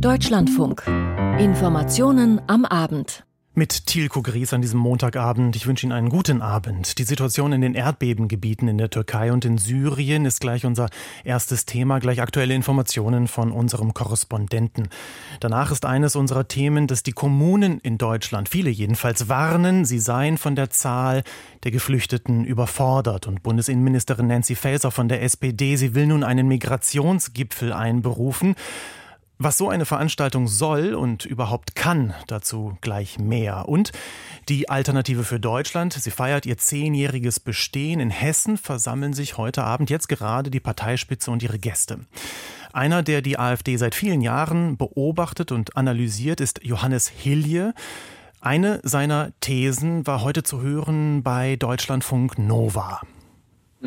Deutschlandfunk. Informationen am Abend. Mit Tilko Gries an diesem Montagabend. Ich wünsche Ihnen einen guten Abend. Die Situation in den Erdbebengebieten in der Türkei und in Syrien ist gleich unser erstes Thema. Gleich aktuelle Informationen von unserem Korrespondenten. Danach ist eines unserer Themen, dass die Kommunen in Deutschland, viele jedenfalls, warnen, sie seien von der Zahl der Geflüchteten überfordert. Und Bundesinnenministerin Nancy Faeser von der SPD, sie will nun einen Migrationsgipfel einberufen. Was so eine Veranstaltung soll und überhaupt kann, dazu gleich mehr. Und die Alternative für Deutschland, sie feiert ihr zehnjähriges Bestehen. In Hessen versammeln sich heute Abend jetzt gerade die Parteispitze und ihre Gäste. Einer, der die AfD seit vielen Jahren beobachtet und analysiert, ist Johannes Hilje. Eine seiner Thesen war heute zu hören bei Deutschlandfunk Nova.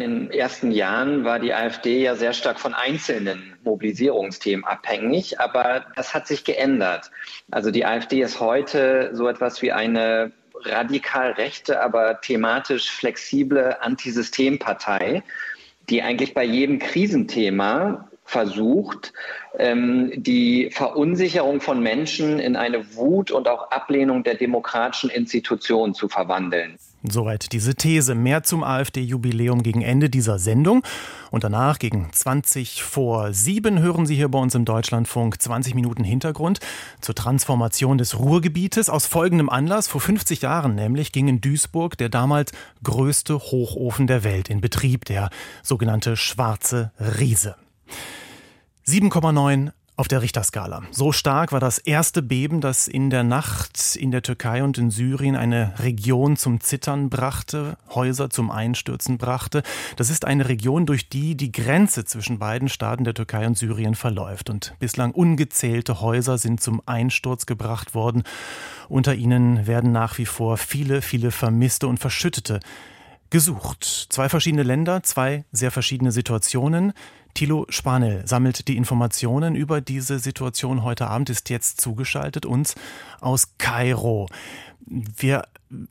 In den ersten Jahren war die AfD ja sehr stark von einzelnen Mobilisierungsthemen abhängig, aber das hat sich geändert. Also die AfD ist heute so etwas wie eine radikal rechte, aber thematisch flexible Antisystempartei, die eigentlich bei jedem Krisenthema versucht, ähm, die Verunsicherung von Menschen in eine Wut und auch Ablehnung der demokratischen Institutionen zu verwandeln. Soweit diese These. Mehr zum AfD-Jubiläum gegen Ende dieser Sendung. Und danach gegen 20 vor 7 hören Sie hier bei uns im Deutschlandfunk 20 Minuten Hintergrund zur Transformation des Ruhrgebietes. Aus folgendem Anlass. Vor 50 Jahren nämlich ging in Duisburg der damals größte Hochofen der Welt in Betrieb, der sogenannte Schwarze Riese. 7,9 auf der Richterskala. So stark war das erste Beben, das in der Nacht in der Türkei und in Syrien eine Region zum Zittern brachte, Häuser zum Einstürzen brachte. Das ist eine Region, durch die die Grenze zwischen beiden Staaten der Türkei und Syrien verläuft. Und bislang ungezählte Häuser sind zum Einsturz gebracht worden. Unter ihnen werden nach wie vor viele, viele Vermisste und Verschüttete gesucht. Zwei verschiedene Länder, zwei sehr verschiedene Situationen. Thilo Spanel sammelt die Informationen über diese Situation heute Abend, ist jetzt zugeschaltet uns aus Kairo. Wir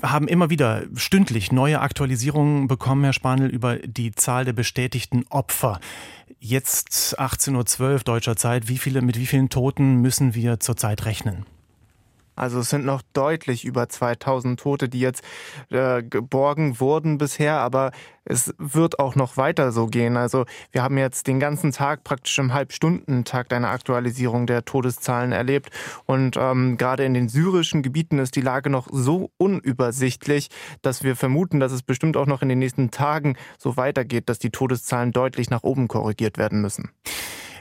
haben immer wieder stündlich neue Aktualisierungen bekommen, Herr Spanel, über die Zahl der bestätigten Opfer. Jetzt 18.12 Uhr deutscher Zeit. Wie viele, mit wie vielen Toten müssen wir zurzeit rechnen? Also es sind noch deutlich über 2000 Tote, die jetzt äh, geborgen wurden bisher, aber es wird auch noch weiter so gehen. Also wir haben jetzt den ganzen Tag praktisch im Halbstundentakt eine Aktualisierung der Todeszahlen erlebt und ähm, gerade in den syrischen Gebieten ist die Lage noch so unübersichtlich, dass wir vermuten, dass es bestimmt auch noch in den nächsten Tagen so weitergeht, dass die Todeszahlen deutlich nach oben korrigiert werden müssen.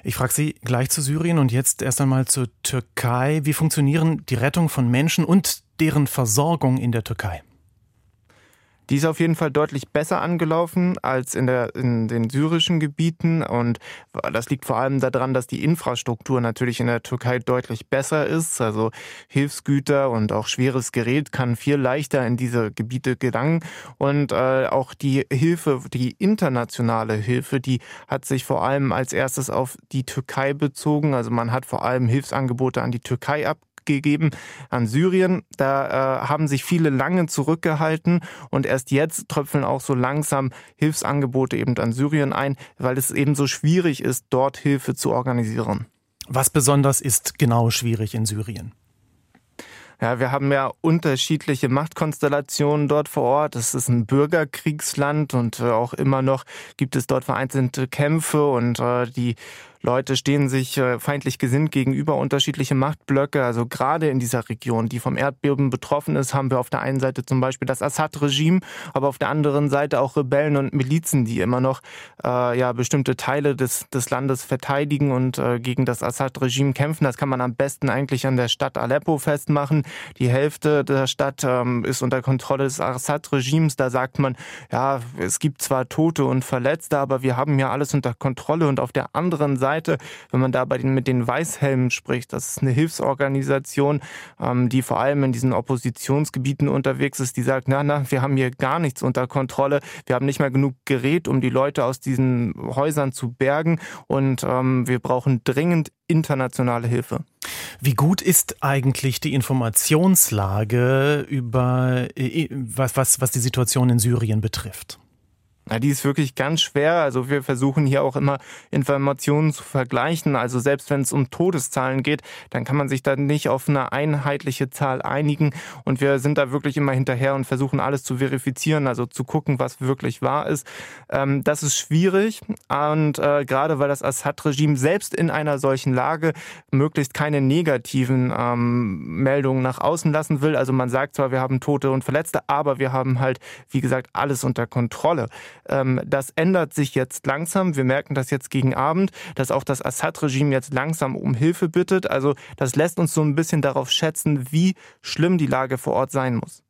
Ich frage Sie gleich zu Syrien und jetzt erst einmal zur Türkei. Wie funktionieren die Rettung von Menschen und deren Versorgung in der Türkei? Die ist auf jeden Fall deutlich besser angelaufen als in, der, in den syrischen Gebieten. Und das liegt vor allem daran, dass die Infrastruktur natürlich in der Türkei deutlich besser ist. Also Hilfsgüter und auch schweres Gerät kann viel leichter in diese Gebiete gelangen. Und äh, auch die Hilfe, die internationale Hilfe, die hat sich vor allem als erstes auf die Türkei bezogen. Also man hat vor allem Hilfsangebote an die Türkei ab gegeben an Syrien. Da äh, haben sich viele lange zurückgehalten und erst jetzt tröpfeln auch so langsam Hilfsangebote eben an Syrien ein, weil es eben so schwierig ist, dort Hilfe zu organisieren. Was besonders ist genau schwierig in Syrien? Ja, wir haben ja unterschiedliche Machtkonstellationen dort vor Ort. Es ist ein Bürgerkriegsland und äh, auch immer noch gibt es dort vereinzelte Kämpfe und äh, die Leute stehen sich äh, feindlich gesinnt gegenüber unterschiedliche Machtblöcke. Also gerade in dieser Region, die vom Erdbeben betroffen ist, haben wir auf der einen Seite zum Beispiel das Assad-Regime, aber auf der anderen Seite auch Rebellen und Milizen, die immer noch äh, ja bestimmte Teile des, des Landes verteidigen und äh, gegen das Assad-Regime kämpfen. Das kann man am besten eigentlich an der Stadt Aleppo festmachen. Die Hälfte der Stadt ähm, ist unter Kontrolle des Assad-Regimes. Da sagt man, ja, es gibt zwar Tote und Verletzte, aber wir haben ja alles unter Kontrolle. Und auf der anderen Seite Seite, wenn man da bei den, mit den Weißhelmen spricht, das ist eine Hilfsorganisation, ähm, die vor allem in diesen Oppositionsgebieten unterwegs ist, die sagt, na, na, wir haben hier gar nichts unter Kontrolle, wir haben nicht mehr genug Gerät, um die Leute aus diesen Häusern zu bergen und ähm, wir brauchen dringend internationale Hilfe. Wie gut ist eigentlich die Informationslage über äh, was, was, was die Situation in Syrien betrifft? Na, die ist wirklich ganz schwer. Also wir versuchen hier auch immer Informationen zu vergleichen. Also selbst wenn es um Todeszahlen geht, dann kann man sich da nicht auf eine einheitliche Zahl einigen. Und wir sind da wirklich immer hinterher und versuchen alles zu verifizieren, also zu gucken, was wirklich wahr ist. Ähm, das ist schwierig. Und äh, gerade weil das Assad-Regime selbst in einer solchen Lage möglichst keine negativen ähm, Meldungen nach außen lassen will. Also man sagt zwar, wir haben Tote und Verletzte, aber wir haben halt, wie gesagt, alles unter Kontrolle. Ähm, das ändert sich jetzt langsam. Wir merken das jetzt gegen Abend, dass auch das Assad-Regime jetzt langsam um Hilfe bittet. Also das lässt uns so ein bisschen darauf schätzen, wie schlimm die Lage vor Ort sein muss.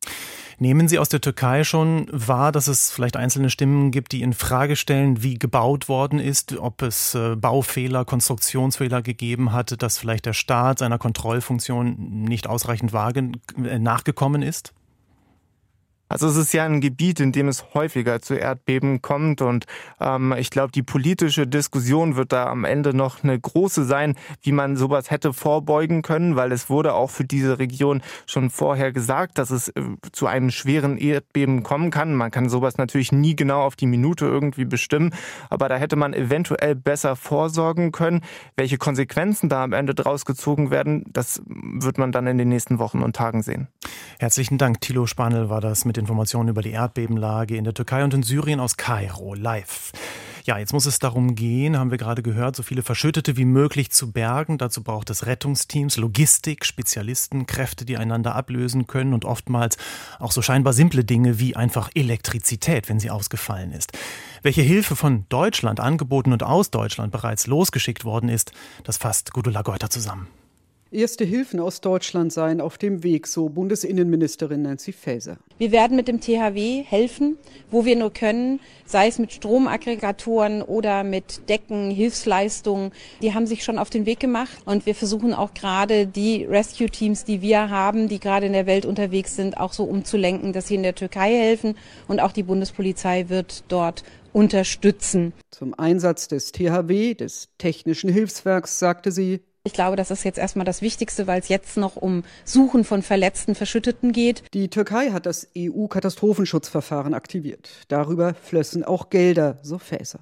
Nehmen Sie aus der Türkei schon wahr, dass es vielleicht einzelne Stimmen gibt, die in Frage stellen, wie gebaut worden ist, ob es äh, Baufehler, Konstruktionsfehler gegeben hat, dass vielleicht der Staat seiner Kontrollfunktion nicht ausreichend äh, nachgekommen ist? Also es ist ja ein Gebiet, in dem es häufiger zu Erdbeben kommt und ähm, ich glaube, die politische Diskussion wird da am Ende noch eine große sein, wie man sowas hätte vorbeugen können, weil es wurde auch für diese Region schon vorher gesagt, dass es äh, zu einem schweren Erdbeben kommen kann. Man kann sowas natürlich nie genau auf die Minute irgendwie bestimmen, aber da hätte man eventuell besser vorsorgen können. Welche Konsequenzen da am Ende draus gezogen werden, das wird man dann in den nächsten Wochen und Tagen sehen. Herzlichen Dank, Thilo Spanel war das mit Informationen über die Erdbebenlage in der Türkei und in Syrien aus Kairo live. Ja, jetzt muss es darum gehen, haben wir gerade gehört, so viele Verschüttete wie möglich zu bergen. Dazu braucht es Rettungsteams, Logistik, Spezialisten, Kräfte, die einander ablösen können und oftmals auch so scheinbar simple Dinge wie einfach Elektrizität, wenn sie ausgefallen ist. Welche Hilfe von Deutschland angeboten und aus Deutschland bereits losgeschickt worden ist, das fasst Gudula Geuter zusammen. Erste Hilfen aus Deutschland seien auf dem Weg, so Bundesinnenministerin Nancy Faeser. Wir werden mit dem THW helfen, wo wir nur können, sei es mit Stromaggregatoren oder mit Decken, Hilfsleistungen. Die haben sich schon auf den Weg gemacht und wir versuchen auch gerade die Rescue-Teams, die wir haben, die gerade in der Welt unterwegs sind, auch so umzulenken, dass sie in der Türkei helfen und auch die Bundespolizei wird dort unterstützen. Zum Einsatz des THW, des Technischen Hilfswerks, sagte sie, ich glaube, das ist jetzt erstmal das Wichtigste, weil es jetzt noch um Suchen von verletzten Verschütteten geht. Die Türkei hat das EU-Katastrophenschutzverfahren aktiviert. Darüber flössen auch Gelder, so Fässer.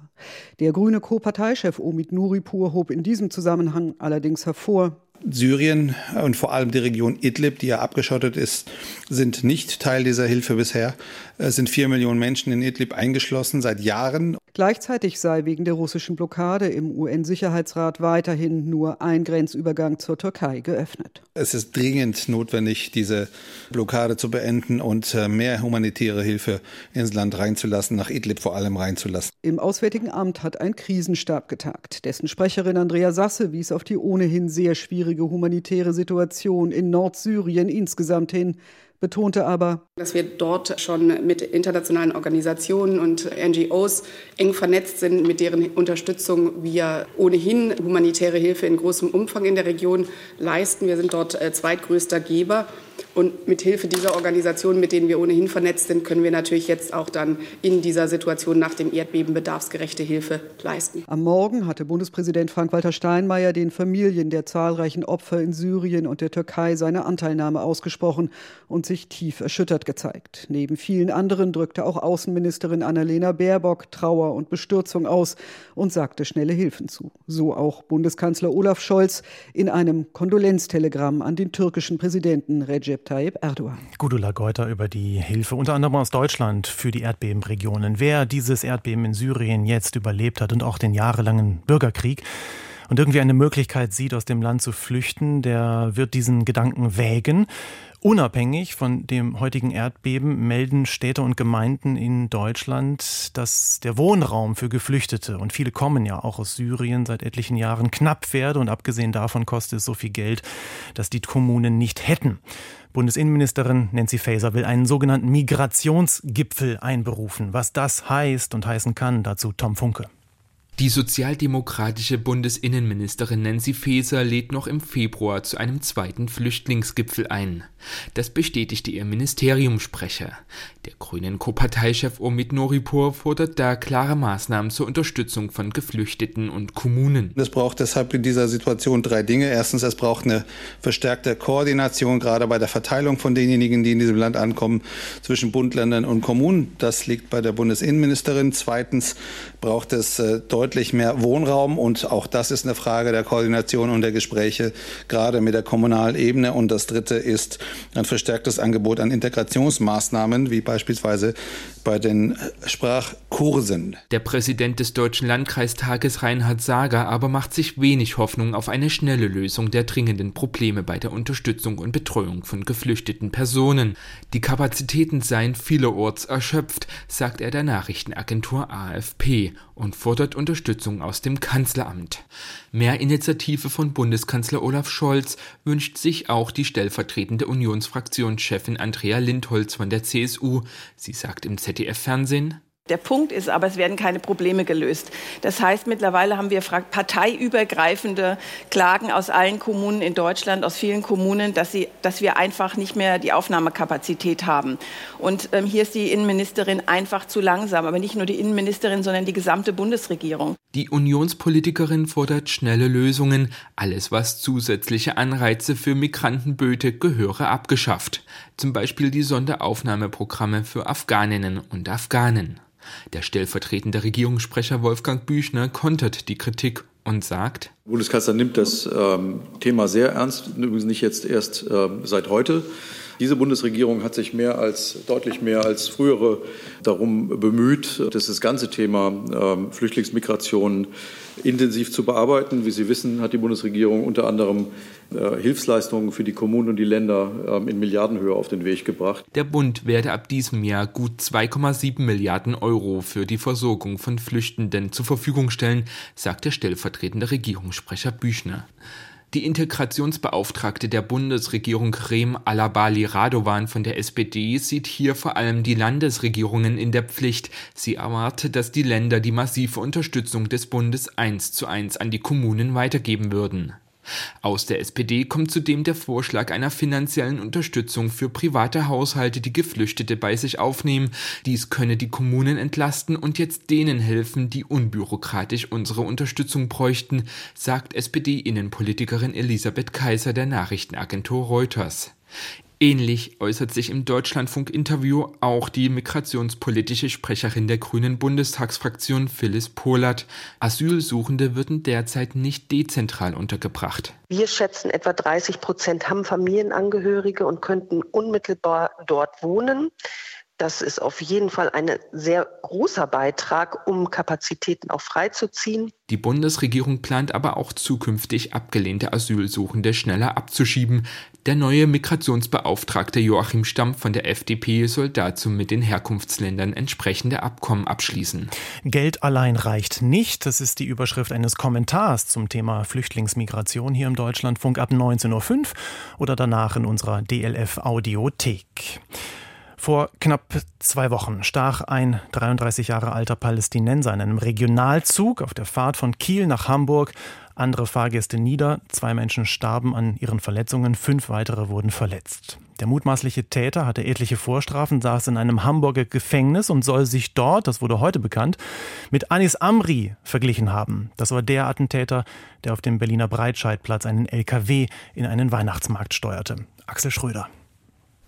Der grüne Co-Parteichef Omid Nuripur hob in diesem Zusammenhang allerdings hervor, Syrien und vor allem die Region Idlib, die ja abgeschottet ist, sind nicht Teil dieser Hilfe bisher. Es sind vier Millionen Menschen in Idlib eingeschlossen seit Jahren. Gleichzeitig sei wegen der russischen Blockade im UN-Sicherheitsrat weiterhin nur ein Grenzübergang zur Türkei geöffnet. Es ist dringend notwendig, diese Blockade zu beenden und äh, mehr humanitäre Hilfe ins Land reinzulassen, nach Idlib vor allem reinzulassen. Im Auswärtigen Amt hat ein Krisenstab getagt. Dessen Sprecherin Andrea Sasse wies auf die ohnehin sehr schwierige humanitäre Situation in Nordsyrien insgesamt hin betonte aber, dass wir dort schon mit internationalen Organisationen und NGOs eng vernetzt sind, mit deren Unterstützung wir ohnehin humanitäre Hilfe in großem Umfang in der Region leisten. Wir sind dort äh, zweitgrößter Geber. Und mit Hilfe dieser Organisationen, mit denen wir ohnehin vernetzt sind, können wir natürlich jetzt auch dann in dieser Situation nach dem Erdbeben bedarfsgerechte Hilfe leisten. Am Morgen hatte Bundespräsident Frank-Walter Steinmeier den Familien der zahlreichen Opfer in Syrien und der Türkei seine Anteilnahme ausgesprochen und sich tief erschüttert gezeigt. Neben vielen anderen drückte auch Außenministerin Annalena Baerbock Trauer und Bestürzung aus und sagte schnelle Hilfen zu. So auch Bundeskanzler Olaf Scholz in einem Kondolenztelegramm an den türkischen Präsidenten Recep Tayyip Erdogan. Gudula Geuter über die Hilfe unter anderem aus Deutschland für die Erdbebenregionen. Wer dieses Erdbeben in Syrien jetzt überlebt hat und auch den jahrelangen Bürgerkrieg, und irgendwie eine Möglichkeit sieht, aus dem Land zu flüchten, der wird diesen Gedanken wägen. Unabhängig von dem heutigen Erdbeben melden Städte und Gemeinden in Deutschland, dass der Wohnraum für Geflüchtete, und viele kommen ja auch aus Syrien seit etlichen Jahren, knapp werde. Und abgesehen davon kostet es so viel Geld, dass die Kommunen nicht hätten. Bundesinnenministerin Nancy Faeser will einen sogenannten Migrationsgipfel einberufen. Was das heißt und heißen kann, dazu Tom Funke. Die sozialdemokratische Bundesinnenministerin Nancy Faeser lädt noch im Februar zu einem zweiten Flüchtlingsgipfel ein. Das bestätigte ihr Ministeriumssprecher. Der grünen Co-Parteichef Omid Noripur fordert da klare Maßnahmen zur Unterstützung von Geflüchteten und Kommunen. Es braucht deshalb in dieser Situation drei Dinge. Erstens, es braucht eine verstärkte Koordination, gerade bei der Verteilung von denjenigen, die in diesem Land ankommen, zwischen Bund, Ländern und Kommunen. Das liegt bei der Bundesinnenministerin. Zweitens braucht es äh, deutlich mehr Wohnraum und auch das ist eine Frage der Koordination und der Gespräche, gerade mit der kommunalen Ebene. Und das Dritte ist ein verstärktes Angebot an Integrationsmaßnahmen, wie beispielsweise bei den Sprachkursen. Der Präsident des Deutschen Landkreistages Reinhard Sager aber macht sich wenig Hoffnung auf eine schnelle Lösung der dringenden Probleme bei der Unterstützung und Betreuung von geflüchteten Personen. Die Kapazitäten seien vielerorts erschöpft, sagt er der Nachrichtenagentur AFP und fordert Unterstützung aus dem Kanzleramt. Mehr Initiative von Bundeskanzler Olaf Scholz wünscht sich auch die stellvertretende Unionsfraktionschefin Andrea Lindholz von der CSU. Sie sagt im ZDF-Fernsehen, der Punkt ist aber, es werden keine Probleme gelöst. Das heißt, mittlerweile haben wir parteiübergreifende Klagen aus allen Kommunen in Deutschland, aus vielen Kommunen, dass, sie, dass wir einfach nicht mehr die Aufnahmekapazität haben. Und ähm, hier ist die Innenministerin einfach zu langsam. Aber nicht nur die Innenministerin, sondern die gesamte Bundesregierung. Die Unionspolitikerin fordert schnelle Lösungen. Alles, was zusätzliche Anreize für Migrantenböte gehöre abgeschafft. Zum Beispiel die Sonderaufnahmeprogramme für Afghaninnen und Afghanen. Der stellvertretende Regierungssprecher Wolfgang Büchner kontert die Kritik und sagt, Bundeskanzler nimmt das ähm, Thema sehr ernst, übrigens nicht jetzt erst ähm, seit heute. Diese Bundesregierung hat sich mehr als, deutlich mehr als frühere darum bemüht, das ganze Thema ähm, Flüchtlingsmigration intensiv zu bearbeiten. Wie Sie wissen, hat die Bundesregierung unter anderem äh, Hilfsleistungen für die Kommunen und die Länder ähm, in Milliardenhöhe auf den Weg gebracht. Der Bund werde ab diesem Jahr gut 2,7 Milliarden Euro für die Versorgung von Flüchtenden zur Verfügung stellen, sagt der stellvertretende Regierungssprecher Büchner. Die Integrationsbeauftragte der Bundesregierung Rem Alabali Radovan von der SPD sieht hier vor allem die Landesregierungen in der Pflicht. Sie erwartet, dass die Länder die massive Unterstützung des Bundes eins zu eins an die Kommunen weitergeben würden. Aus der SPD kommt zudem der Vorschlag einer finanziellen Unterstützung für private Haushalte, die Geflüchtete bei sich aufnehmen. Dies könne die Kommunen entlasten und jetzt denen helfen, die unbürokratisch unsere Unterstützung bräuchten, sagt SPD-Innenpolitikerin Elisabeth Kaiser der Nachrichtenagentur Reuters. Ähnlich äußert sich im Deutschlandfunk-Interview auch die migrationspolitische Sprecherin der Grünen Bundestagsfraktion Phyllis Pohlert. Asylsuchende würden derzeit nicht dezentral untergebracht. Wir schätzen, etwa 30 Prozent haben Familienangehörige und könnten unmittelbar dort wohnen. Das ist auf jeden Fall ein sehr großer Beitrag, um Kapazitäten auch freizuziehen. Die Bundesregierung plant aber auch zukünftig abgelehnte Asylsuchende schneller abzuschieben. Der neue Migrationsbeauftragte Joachim Stamm von der FDP soll dazu mit den Herkunftsländern entsprechende Abkommen abschließen. Geld allein reicht nicht. Das ist die Überschrift eines Kommentars zum Thema Flüchtlingsmigration hier im Deutschlandfunk ab 19.05 Uhr oder danach in unserer DLF Audiothek. Vor knapp zwei Wochen stach ein 33 Jahre alter Palästinenser in einem Regionalzug auf der Fahrt von Kiel nach Hamburg andere Fahrgäste nieder. Zwei Menschen starben an ihren Verletzungen, fünf weitere wurden verletzt. Der mutmaßliche Täter hatte etliche Vorstrafen, saß in einem Hamburger Gefängnis und soll sich dort, das wurde heute bekannt, mit Anis Amri verglichen haben. Das war der Attentäter, der auf dem Berliner Breitscheidplatz einen LKW in einen Weihnachtsmarkt steuerte. Axel Schröder.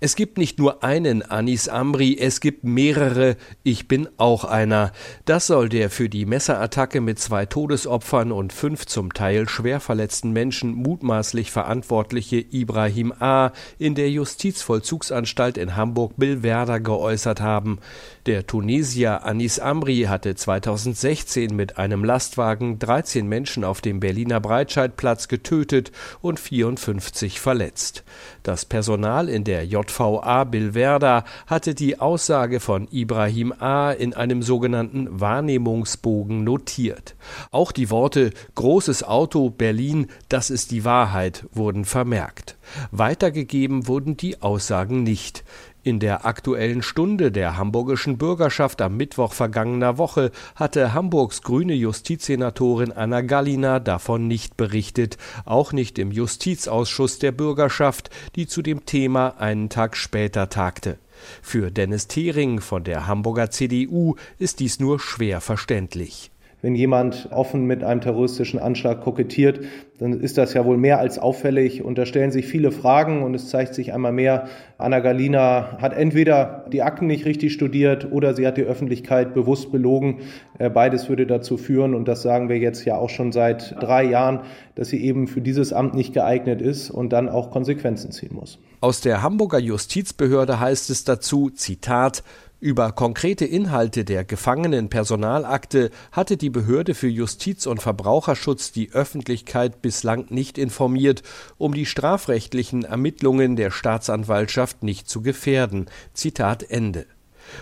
Es gibt nicht nur einen Anis Amri, es gibt mehrere. Ich bin auch einer. Das soll der für die Messerattacke mit zwei Todesopfern und fünf zum Teil schwer verletzten Menschen mutmaßlich verantwortliche Ibrahim A. in der Justizvollzugsanstalt in Hamburg-Billwerder geäußert haben. Der Tunesier Anis Amri hatte 2016 mit einem Lastwagen 13 Menschen auf dem Berliner Breitscheidplatz getötet und 54 verletzt. Das Personal in der JVA Billwerder hatte die Aussage von Ibrahim A. in einem sogenannten Wahrnehmungsbogen notiert. Auch die Worte Großes Auto Berlin, das ist die Wahrheit wurden vermerkt. Weitergegeben wurden die Aussagen nicht. In der aktuellen Stunde der hamburgischen Bürgerschaft am Mittwoch vergangener Woche hatte Hamburgs grüne Justizsenatorin Anna Gallina davon nicht berichtet, auch nicht im Justizausschuss der Bürgerschaft, die zu dem Thema einen Tag später tagte. Für Dennis Thering von der Hamburger CDU ist dies nur schwer verständlich. Wenn jemand offen mit einem terroristischen Anschlag kokettiert, dann ist das ja wohl mehr als auffällig und da stellen sich viele Fragen und es zeigt sich einmal mehr, Anna Galina hat entweder die Akten nicht richtig studiert oder sie hat die Öffentlichkeit bewusst belogen. Äh, beides würde dazu führen und das sagen wir jetzt ja auch schon seit drei Jahren, dass sie eben für dieses Amt nicht geeignet ist und dann auch Konsequenzen ziehen muss. Aus der Hamburger Justizbehörde heißt es dazu, Zitat, über konkrete Inhalte der Gefangenenpersonalakte hatte die Behörde für Justiz und Verbraucherschutz die Öffentlichkeit bislang nicht informiert, um die strafrechtlichen Ermittlungen der Staatsanwaltschaft nicht zu gefährden. Zitat Ende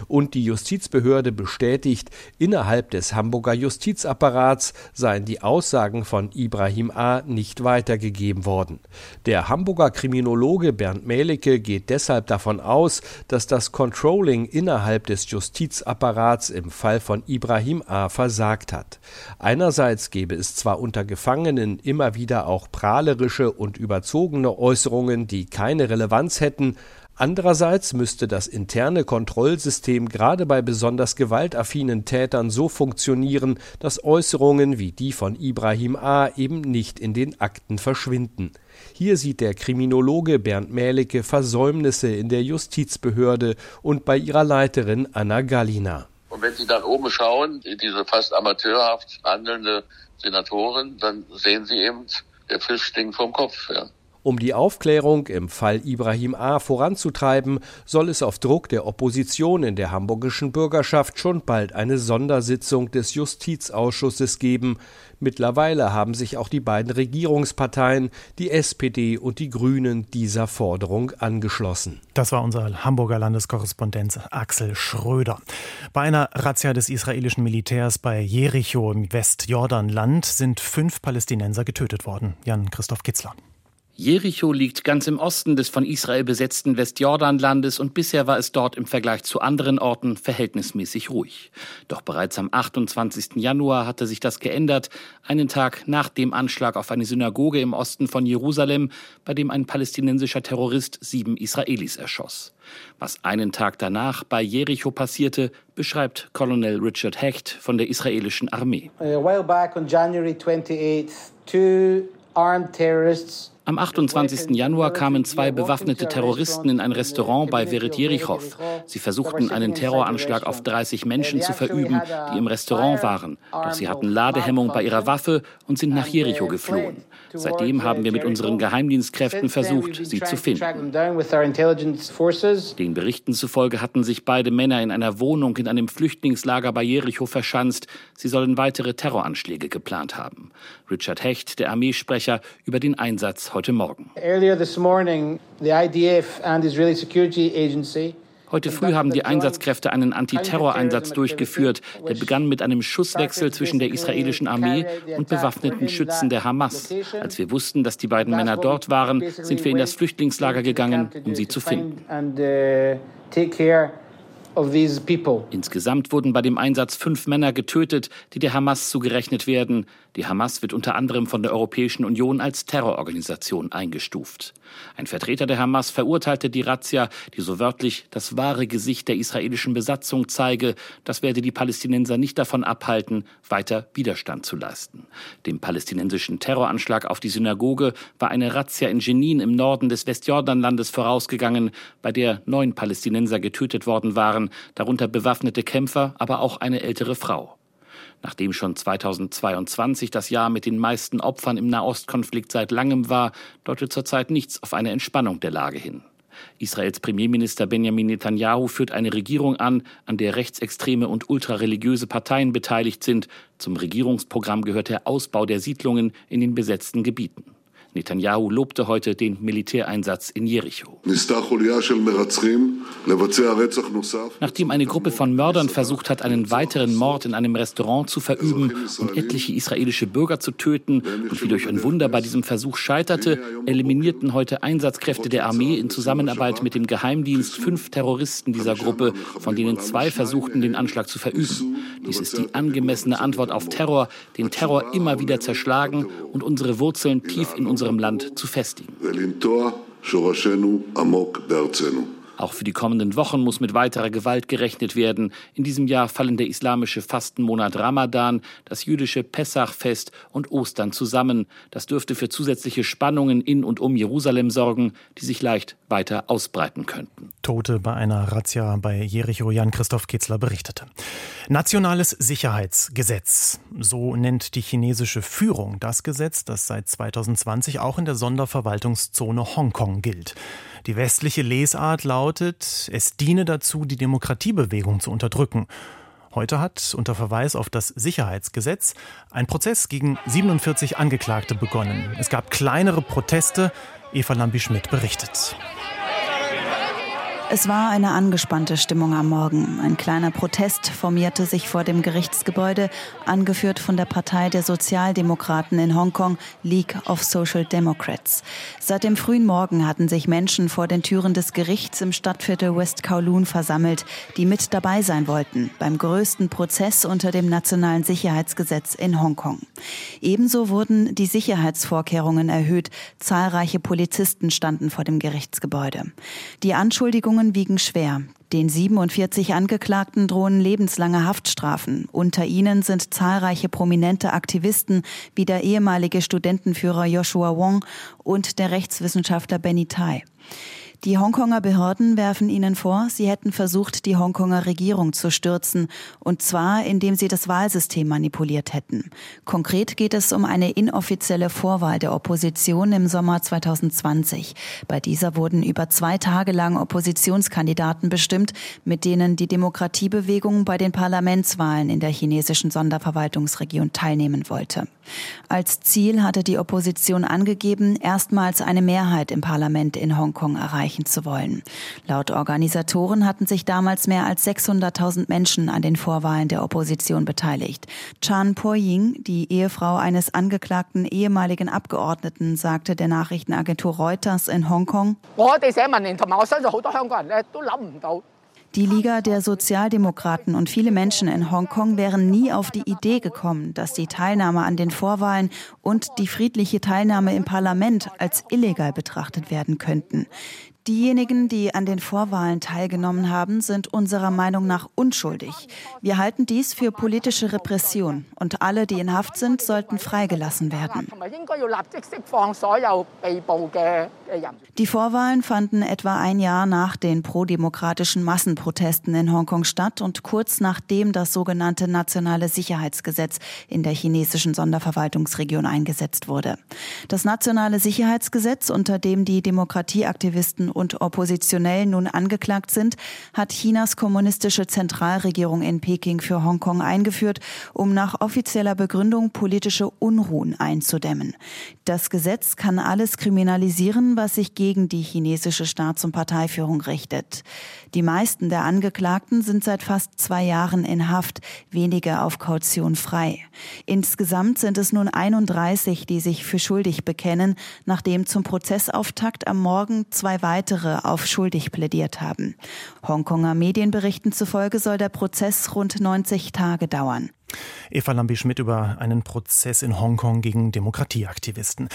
und die Justizbehörde bestätigt, innerhalb des Hamburger Justizapparats seien die Aussagen von Ibrahim A. nicht weitergegeben worden. Der Hamburger Kriminologe Bernd Mählicke geht deshalb davon aus, dass das Controlling innerhalb des Justizapparats im Fall von Ibrahim A. versagt hat. Einerseits gebe es zwar unter Gefangenen immer wieder auch prahlerische und überzogene Äußerungen, die keine Relevanz hätten, Andererseits müsste das interne Kontrollsystem gerade bei besonders gewaltaffinen Tätern so funktionieren, dass Äußerungen wie die von Ibrahim A. eben nicht in den Akten verschwinden. Hier sieht der Kriminologe Bernd Mählicke Versäumnisse in der Justizbehörde und bei ihrer Leiterin Anna Gallina. Und wenn Sie dann oben schauen, diese fast amateurhaft handelnde Senatorin, dann sehen Sie eben der Flüchtling vom Kopf. Ja. Um die Aufklärung im Fall Ibrahim A. voranzutreiben, soll es auf Druck der Opposition in der hamburgischen Bürgerschaft schon bald eine Sondersitzung des Justizausschusses geben. Mittlerweile haben sich auch die beiden Regierungsparteien, die SPD und die Grünen, dieser Forderung angeschlossen. Das war unser Hamburger Landeskorrespondent Axel Schröder. Bei einer Razzia des israelischen Militärs bei Jericho im Westjordanland sind fünf Palästinenser getötet worden. Jan-Christoph Kitzler. Jericho liegt ganz im Osten des von Israel besetzten Westjordanlandes und bisher war es dort im Vergleich zu anderen Orten verhältnismäßig ruhig. Doch bereits am 28. Januar hatte sich das geändert, einen Tag nach dem Anschlag auf eine Synagoge im Osten von Jerusalem, bei dem ein palästinensischer Terrorist sieben Israelis erschoss. Was einen Tag danach bei Jericho passierte, beschreibt Colonel Richard Hecht von der israelischen Armee. A while back on January 28th, two armed terrorists am 28. Januar kamen zwei bewaffnete Terroristen in ein Restaurant bei Verit Jerichov. Sie versuchten, einen Terroranschlag auf 30 Menschen zu verüben, die im Restaurant waren. Doch sie hatten Ladehemmung bei ihrer Waffe und sind nach Jericho geflohen. Seitdem haben wir mit unseren Geheimdienstkräften versucht, sie zu finden. Den Berichten zufolge hatten sich beide Männer in einer Wohnung in einem Flüchtlingslager bei Jericho verschanzt. Sie sollen weitere Terroranschläge geplant haben. Richard Hecht, der Armeesprecher, über den Einsatz heute Morgen. Heute früh haben die Einsatzkräfte einen Antiterroreinsatz durchgeführt. Der begann mit einem Schusswechsel zwischen der israelischen Armee und bewaffneten Schützen der Hamas. Als wir wussten, dass die beiden Männer dort waren, sind wir in das Flüchtlingslager gegangen, um sie zu finden. Insgesamt wurden bei dem Einsatz fünf Männer getötet, die der Hamas zugerechnet werden. Die Hamas wird unter anderem von der Europäischen Union als Terrororganisation eingestuft. Ein Vertreter der Hamas verurteilte die Razzia, die so wörtlich das wahre Gesicht der israelischen Besatzung zeige. Das werde die Palästinenser nicht davon abhalten, weiter Widerstand zu leisten. Dem palästinensischen Terroranschlag auf die Synagoge war eine Razzia in Jenin im Norden des Westjordanlandes vorausgegangen, bei der neun Palästinenser getötet worden waren, darunter bewaffnete Kämpfer, aber auch eine ältere Frau. Nachdem schon 2022 das Jahr mit den meisten Opfern im Nahostkonflikt seit langem war, deutet zurzeit nichts auf eine Entspannung der Lage hin. Israels Premierminister Benjamin Netanyahu führt eine Regierung an, an der rechtsextreme und ultrareligiöse Parteien beteiligt sind. Zum Regierungsprogramm gehört der Ausbau der Siedlungen in den besetzten Gebieten. Netanyahu lobte heute den Militäreinsatz in Jericho. Nachdem eine Gruppe von Mördern versucht hat, einen weiteren Mord in einem Restaurant zu verüben und etliche israelische Bürger zu töten und wie durch ein Wunder bei diesem Versuch scheiterte, eliminierten heute Einsatzkräfte der Armee in Zusammenarbeit mit dem Geheimdienst fünf Terroristen dieser Gruppe, von denen zwei versuchten, den Anschlag zu verüben. Dies ist die angemessene Antwort auf Terror, den Terror immer wieder zerschlagen und unsere Wurzeln tief in unserem Land zu festigen. Auch für die kommenden Wochen muss mit weiterer Gewalt gerechnet werden. In diesem Jahr fallen der islamische Fastenmonat Ramadan, das jüdische Pessachfest und Ostern zusammen. Das dürfte für zusätzliche Spannungen in und um Jerusalem sorgen, die sich leicht weiter ausbreiten könnten. Tote bei einer Razzia bei Jericho Jan-Christoph Kitzler berichtete. Nationales Sicherheitsgesetz. So nennt die chinesische Führung das Gesetz, das seit 2020 auch in der Sonderverwaltungszone Hongkong gilt. Die westliche Lesart lautet, es diene dazu, die Demokratiebewegung zu unterdrücken. Heute hat unter Verweis auf das Sicherheitsgesetz ein Prozess gegen 47 Angeklagte begonnen. Es gab kleinere Proteste. Eva Lambi-Schmidt berichtet. Es war eine angespannte Stimmung am Morgen. Ein kleiner Protest formierte sich vor dem Gerichtsgebäude, angeführt von der Partei der Sozialdemokraten in Hongkong, League of Social Democrats. Seit dem frühen Morgen hatten sich Menschen vor den Türen des Gerichts im Stadtviertel West Kowloon versammelt, die mit dabei sein wollten beim größten Prozess unter dem nationalen Sicherheitsgesetz in Hongkong. Ebenso wurden die Sicherheitsvorkehrungen erhöht. Zahlreiche Polizisten standen vor dem Gerichtsgebäude. Die Anschuldigung Anschuldigungen wiegen schwer. Den 47 Angeklagten drohen lebenslange Haftstrafen. Unter ihnen sind zahlreiche prominente Aktivisten wie der ehemalige Studentenführer Joshua Wong und der Rechtswissenschaftler Benny Tai. Die Hongkonger Behörden werfen ihnen vor, sie hätten versucht, die Hongkonger Regierung zu stürzen, und zwar indem sie das Wahlsystem manipuliert hätten. Konkret geht es um eine inoffizielle Vorwahl der Opposition im Sommer 2020. Bei dieser wurden über zwei Tage lang Oppositionskandidaten bestimmt, mit denen die Demokratiebewegung bei den Parlamentswahlen in der chinesischen Sonderverwaltungsregion teilnehmen wollte. Als Ziel hatte die Opposition angegeben, erstmals eine Mehrheit im Parlament in Hongkong erreichen erreichen zu wollen. Laut Organisatoren hatten sich damals mehr als 600.000 Menschen an den Vorwahlen der Opposition beteiligt. Chan Po-ying, die Ehefrau eines angeklagten ehemaligen Abgeordneten, sagte der Nachrichtenagentur Reuters in Hongkong, die Liga der Sozialdemokraten und viele Menschen in Hongkong wären nie auf die Idee gekommen, dass die Teilnahme an den Vorwahlen und die friedliche Teilnahme im Parlament als illegal betrachtet werden könnten. Diejenigen, die an den Vorwahlen teilgenommen haben, sind unserer Meinung nach unschuldig. Wir halten dies für politische Repression und alle, die in Haft sind, sollten freigelassen werden. Die Vorwahlen fanden etwa ein Jahr nach den prodemokratischen Massenprotesten in Hongkong statt und kurz nachdem das sogenannte Nationale Sicherheitsgesetz in der chinesischen Sonderverwaltungsregion eingesetzt wurde. Das Nationale Sicherheitsgesetz, unter dem die Demokratieaktivisten und Oppositionellen nun angeklagt sind, hat Chinas kommunistische Zentralregierung in Peking für Hongkong eingeführt, um nach offizieller Begründung politische Unruhen einzudämmen. Das Gesetz kann alles kriminalisieren, was sich gegen die chinesische Staats- und Parteiführung richtet. Die meisten der Angeklagten sind seit fast zwei Jahren in Haft, wenige auf Kaution frei. Insgesamt sind es nun 31, die sich für schuldig bekennen, nachdem zum Prozessauftakt am Morgen zwei weitere weitere auf schuldig plädiert haben. Hongkonger Medienberichten zufolge soll der Prozess rund 90 Tage dauern. Eva Lambi-Schmidt über einen Prozess in Hongkong gegen Demokratieaktivisten.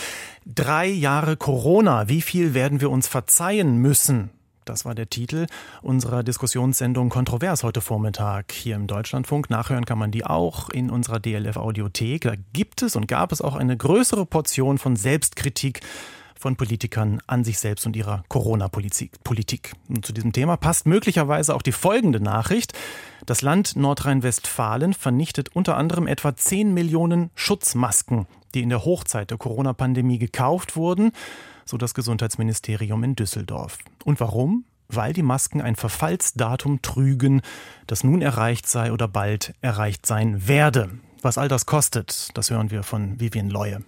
Drei Jahre Corona. Wie viel werden wir uns verzeihen müssen? Das war der Titel unserer Diskussionssendung Kontrovers heute Vormittag hier im Deutschlandfunk. Nachhören kann man die auch in unserer DLF Audiothek. Da gibt es und gab es auch eine größere Portion von Selbstkritik von Politikern an sich selbst und ihrer Corona-Politik. Und zu diesem Thema passt möglicherweise auch die folgende Nachricht. Das Land Nordrhein-Westfalen vernichtet unter anderem etwa 10 Millionen Schutzmasken, die in der Hochzeit der Corona-Pandemie gekauft wurden, so das Gesundheitsministerium in Düsseldorf. Und warum? Weil die Masken ein Verfallsdatum trügen, das nun erreicht sei oder bald erreicht sein werde. Was all das kostet, das hören wir von Vivian Leue.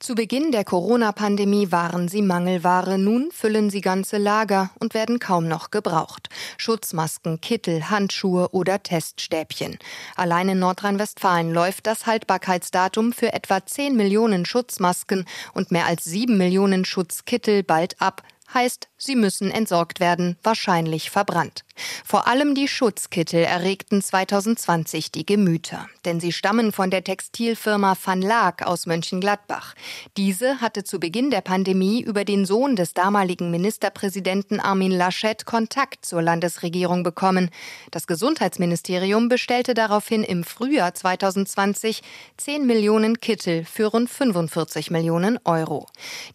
Zu Beginn der Corona-Pandemie waren sie Mangelware, nun füllen sie ganze Lager und werden kaum noch gebraucht. Schutzmasken, Kittel, Handschuhe oder Teststäbchen. Allein in Nordrhein-Westfalen läuft das Haltbarkeitsdatum für etwa 10 Millionen Schutzmasken und mehr als 7 Millionen Schutzkittel bald ab heißt, sie müssen entsorgt werden, wahrscheinlich verbrannt. Vor allem die Schutzkittel erregten 2020 die Gemüter, denn sie stammen von der Textilfirma Van Laak aus Mönchengladbach. Diese hatte zu Beginn der Pandemie über den Sohn des damaligen Ministerpräsidenten Armin Laschet Kontakt zur Landesregierung bekommen. Das Gesundheitsministerium bestellte daraufhin im Frühjahr 2020 10 Millionen Kittel für rund 45 Millionen Euro.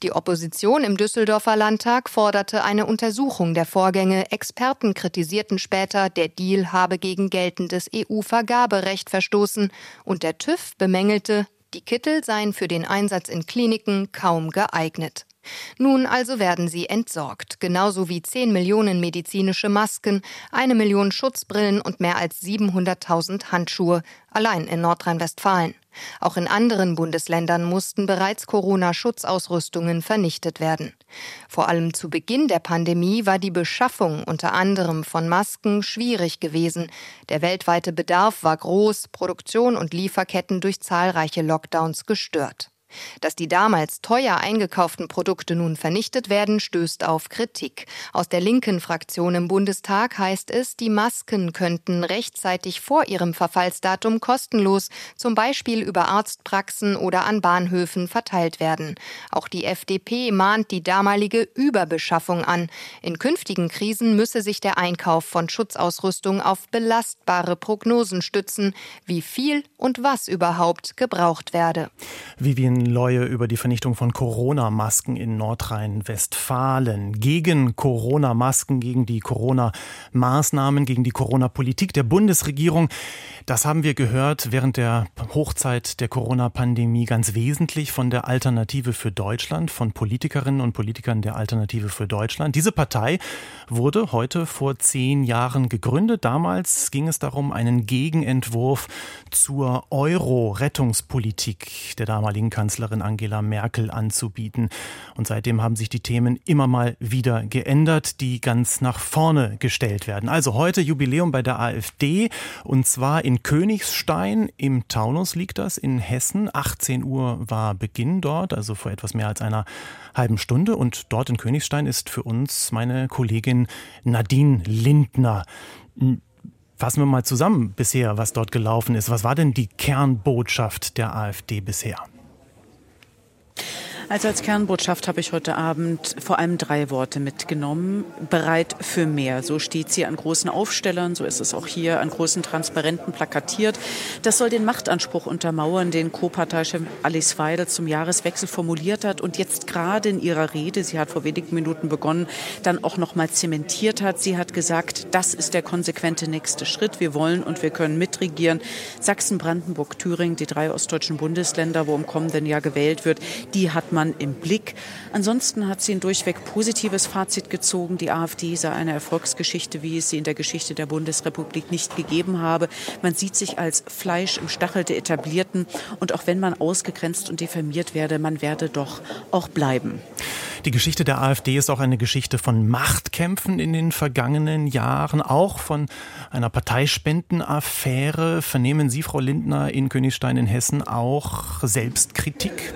Die Opposition im Düsseldorfer Landtag forderte eine Untersuchung der Vorgänge. Experten kritisierten später, der Deal habe gegen geltendes EU-Vergaberecht verstoßen. Und der TÜV bemängelte, die Kittel seien für den Einsatz in Kliniken kaum geeignet. Nun also werden sie entsorgt, genauso wie 10 Millionen medizinische Masken, eine Million Schutzbrillen und mehr als 700.000 Handschuhe, allein in Nordrhein-Westfalen. Auch in anderen Bundesländern mussten bereits Corona-Schutzausrüstungen vernichtet werden. Vor allem zu Beginn der Pandemie war die Beschaffung unter anderem von Masken schwierig gewesen. Der weltweite Bedarf war groß, Produktion und Lieferketten durch zahlreiche Lockdowns gestört. Dass die damals teuer eingekauften Produkte nun vernichtet werden, stößt auf Kritik. Aus der linken Fraktion im Bundestag heißt es, die Masken könnten rechtzeitig vor ihrem Verfallsdatum kostenlos, zum Beispiel über Arztpraxen oder an Bahnhöfen, verteilt werden. Auch die FDP mahnt die damalige Überbeschaffung an. In künftigen Krisen müsse sich der Einkauf von Schutzausrüstung auf belastbare Prognosen stützen, wie viel und was überhaupt gebraucht werde. Vivian Leue über die Vernichtung von Corona-Masken in Nordrhein-Westfalen. Gegen Corona-Masken, gegen die Corona-Maßnahmen, gegen die Corona-Politik der Bundesregierung. Das haben wir gehört während der Hochzeit der Corona-Pandemie ganz wesentlich von der Alternative für Deutschland, von Politikerinnen und Politikern der Alternative für Deutschland. Diese Partei wurde heute vor zehn Jahren gegründet. Damals ging es darum, einen Gegenentwurf zur Euro-Rettungspolitik der damaligen Kanzlerin Bundeskanzlerin Angela Merkel anzubieten. Und seitdem haben sich die Themen immer mal wieder geändert, die ganz nach vorne gestellt werden. Also heute Jubiläum bei der AfD und zwar in Königstein im Taunus liegt das in Hessen. 18 Uhr war Beginn dort, also vor etwas mehr als einer halben Stunde. Und dort in Königstein ist für uns meine Kollegin Nadine Lindner. Fassen wir mal zusammen bisher, was dort gelaufen ist. Was war denn die Kernbotschaft der AfD bisher? Also als Kernbotschaft habe ich heute Abend vor allem drei Worte mitgenommen. Bereit für mehr. So steht sie an großen Aufstellern, so ist es auch hier an großen Transparenten plakatiert. Das soll den Machtanspruch untermauern, den Co-Parteichef Alice Weidel zum Jahreswechsel formuliert hat und jetzt gerade in ihrer Rede, sie hat vor wenigen Minuten begonnen, dann auch noch mal zementiert hat. Sie hat gesagt, das ist der konsequente nächste Schritt. Wir wollen und wir können mitregieren. Sachsen, Brandenburg, Thüringen, die drei ostdeutschen Bundesländer, wo im kommenden Jahr gewählt wird, die hat man man im Blick. Ansonsten hat sie ein durchweg positives Fazit gezogen. Die AfD sei eine Erfolgsgeschichte, wie es sie in der Geschichte der Bundesrepublik nicht gegeben habe. Man sieht sich als Fleisch im Stachel der Etablierten. Und auch wenn man ausgegrenzt und diffamiert werde, man werde doch auch bleiben. Die Geschichte der AfD ist auch eine Geschichte von Machtkämpfen in den vergangenen Jahren, auch von einer Parteispendenaffäre. Vernehmen Sie, Frau Lindner, in Königstein in Hessen auch Selbstkritik?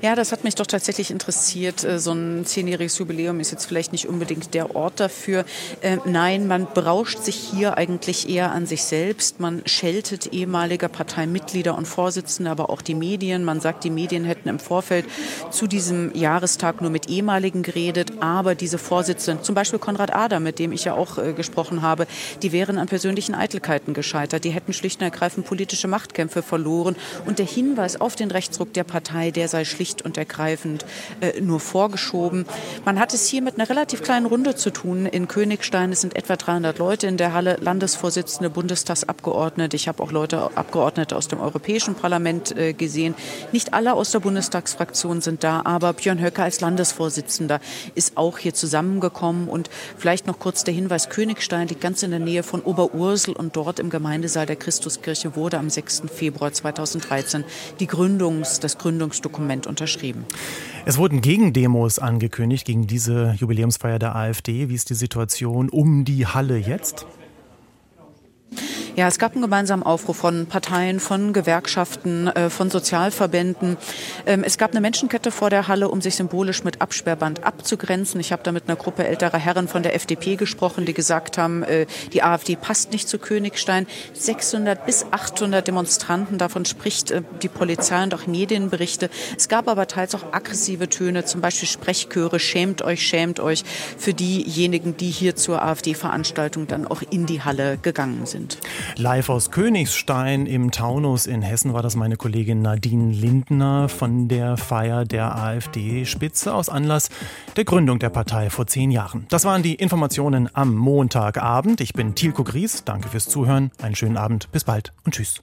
Ja, das hat mich doch tatsächlich interessiert. Äh, so ein zehnjähriges Jubiläum ist jetzt vielleicht nicht unbedingt der Ort dafür. Ähm, nein, man berauscht sich hier eigentlich eher an sich selbst. Man scheltet ehemalige Parteimitglieder und Vorsitzende, aber auch die Medien. Man sagt, die Medien hätten im Vorfeld zu diesem Jahrestag nur mit ehemaligen geredet, aber diese Vorsitzenden, zum Beispiel Konrad Ader, mit dem ich ja auch äh, gesprochen habe, die wären an persönlichen Eitelkeiten gescheitert. Die hätten schlicht und ergreifend politische Machtkämpfe verloren. Und der Hinweis auf den Rechtsruck der Partei, der sei schlicht schlicht und ergreifend äh, nur vorgeschoben. Man hat es hier mit einer relativ kleinen Runde zu tun. In Königstein es sind etwa 300 Leute in der Halle, Landesvorsitzende, Bundestagsabgeordnete. Ich habe auch Leute, Abgeordnete aus dem Europäischen Parlament äh, gesehen. Nicht alle aus der Bundestagsfraktion sind da, aber Björn Höcke als Landesvorsitzender ist auch hier zusammengekommen. Und vielleicht noch kurz der Hinweis, Königstein liegt ganz in der Nähe von Oberursel und dort im Gemeindesaal der Christuskirche wurde am 6. Februar 2013 die Gründungs, das Gründungsdokument unterschrieben. Es wurden Gegendemos angekündigt gegen diese Jubiläumsfeier der AfD. Wie ist die Situation um die Halle jetzt? Ja, es gab einen gemeinsamen Aufruf von Parteien, von Gewerkschaften, äh, von Sozialverbänden. Ähm, es gab eine Menschenkette vor der Halle, um sich symbolisch mit Absperrband abzugrenzen. Ich habe da mit einer Gruppe älterer Herren von der FDP gesprochen, die gesagt haben, äh, die AfD passt nicht zu Königstein. 600 bis 800 Demonstranten, davon spricht äh, die Polizei und auch Medienberichte. Es gab aber teils auch aggressive Töne, zum Beispiel Sprechchöre, schämt euch, schämt euch für diejenigen, die hier zur AfD-Veranstaltung dann auch in die Halle gegangen sind. Live aus Königstein im Taunus in Hessen war das meine Kollegin Nadine Lindner von der Feier der AfD-Spitze aus Anlass der Gründung der Partei vor zehn Jahren. Das waren die Informationen am Montagabend. Ich bin Thielko Gries. Danke fürs Zuhören. Einen schönen Abend. Bis bald und tschüss.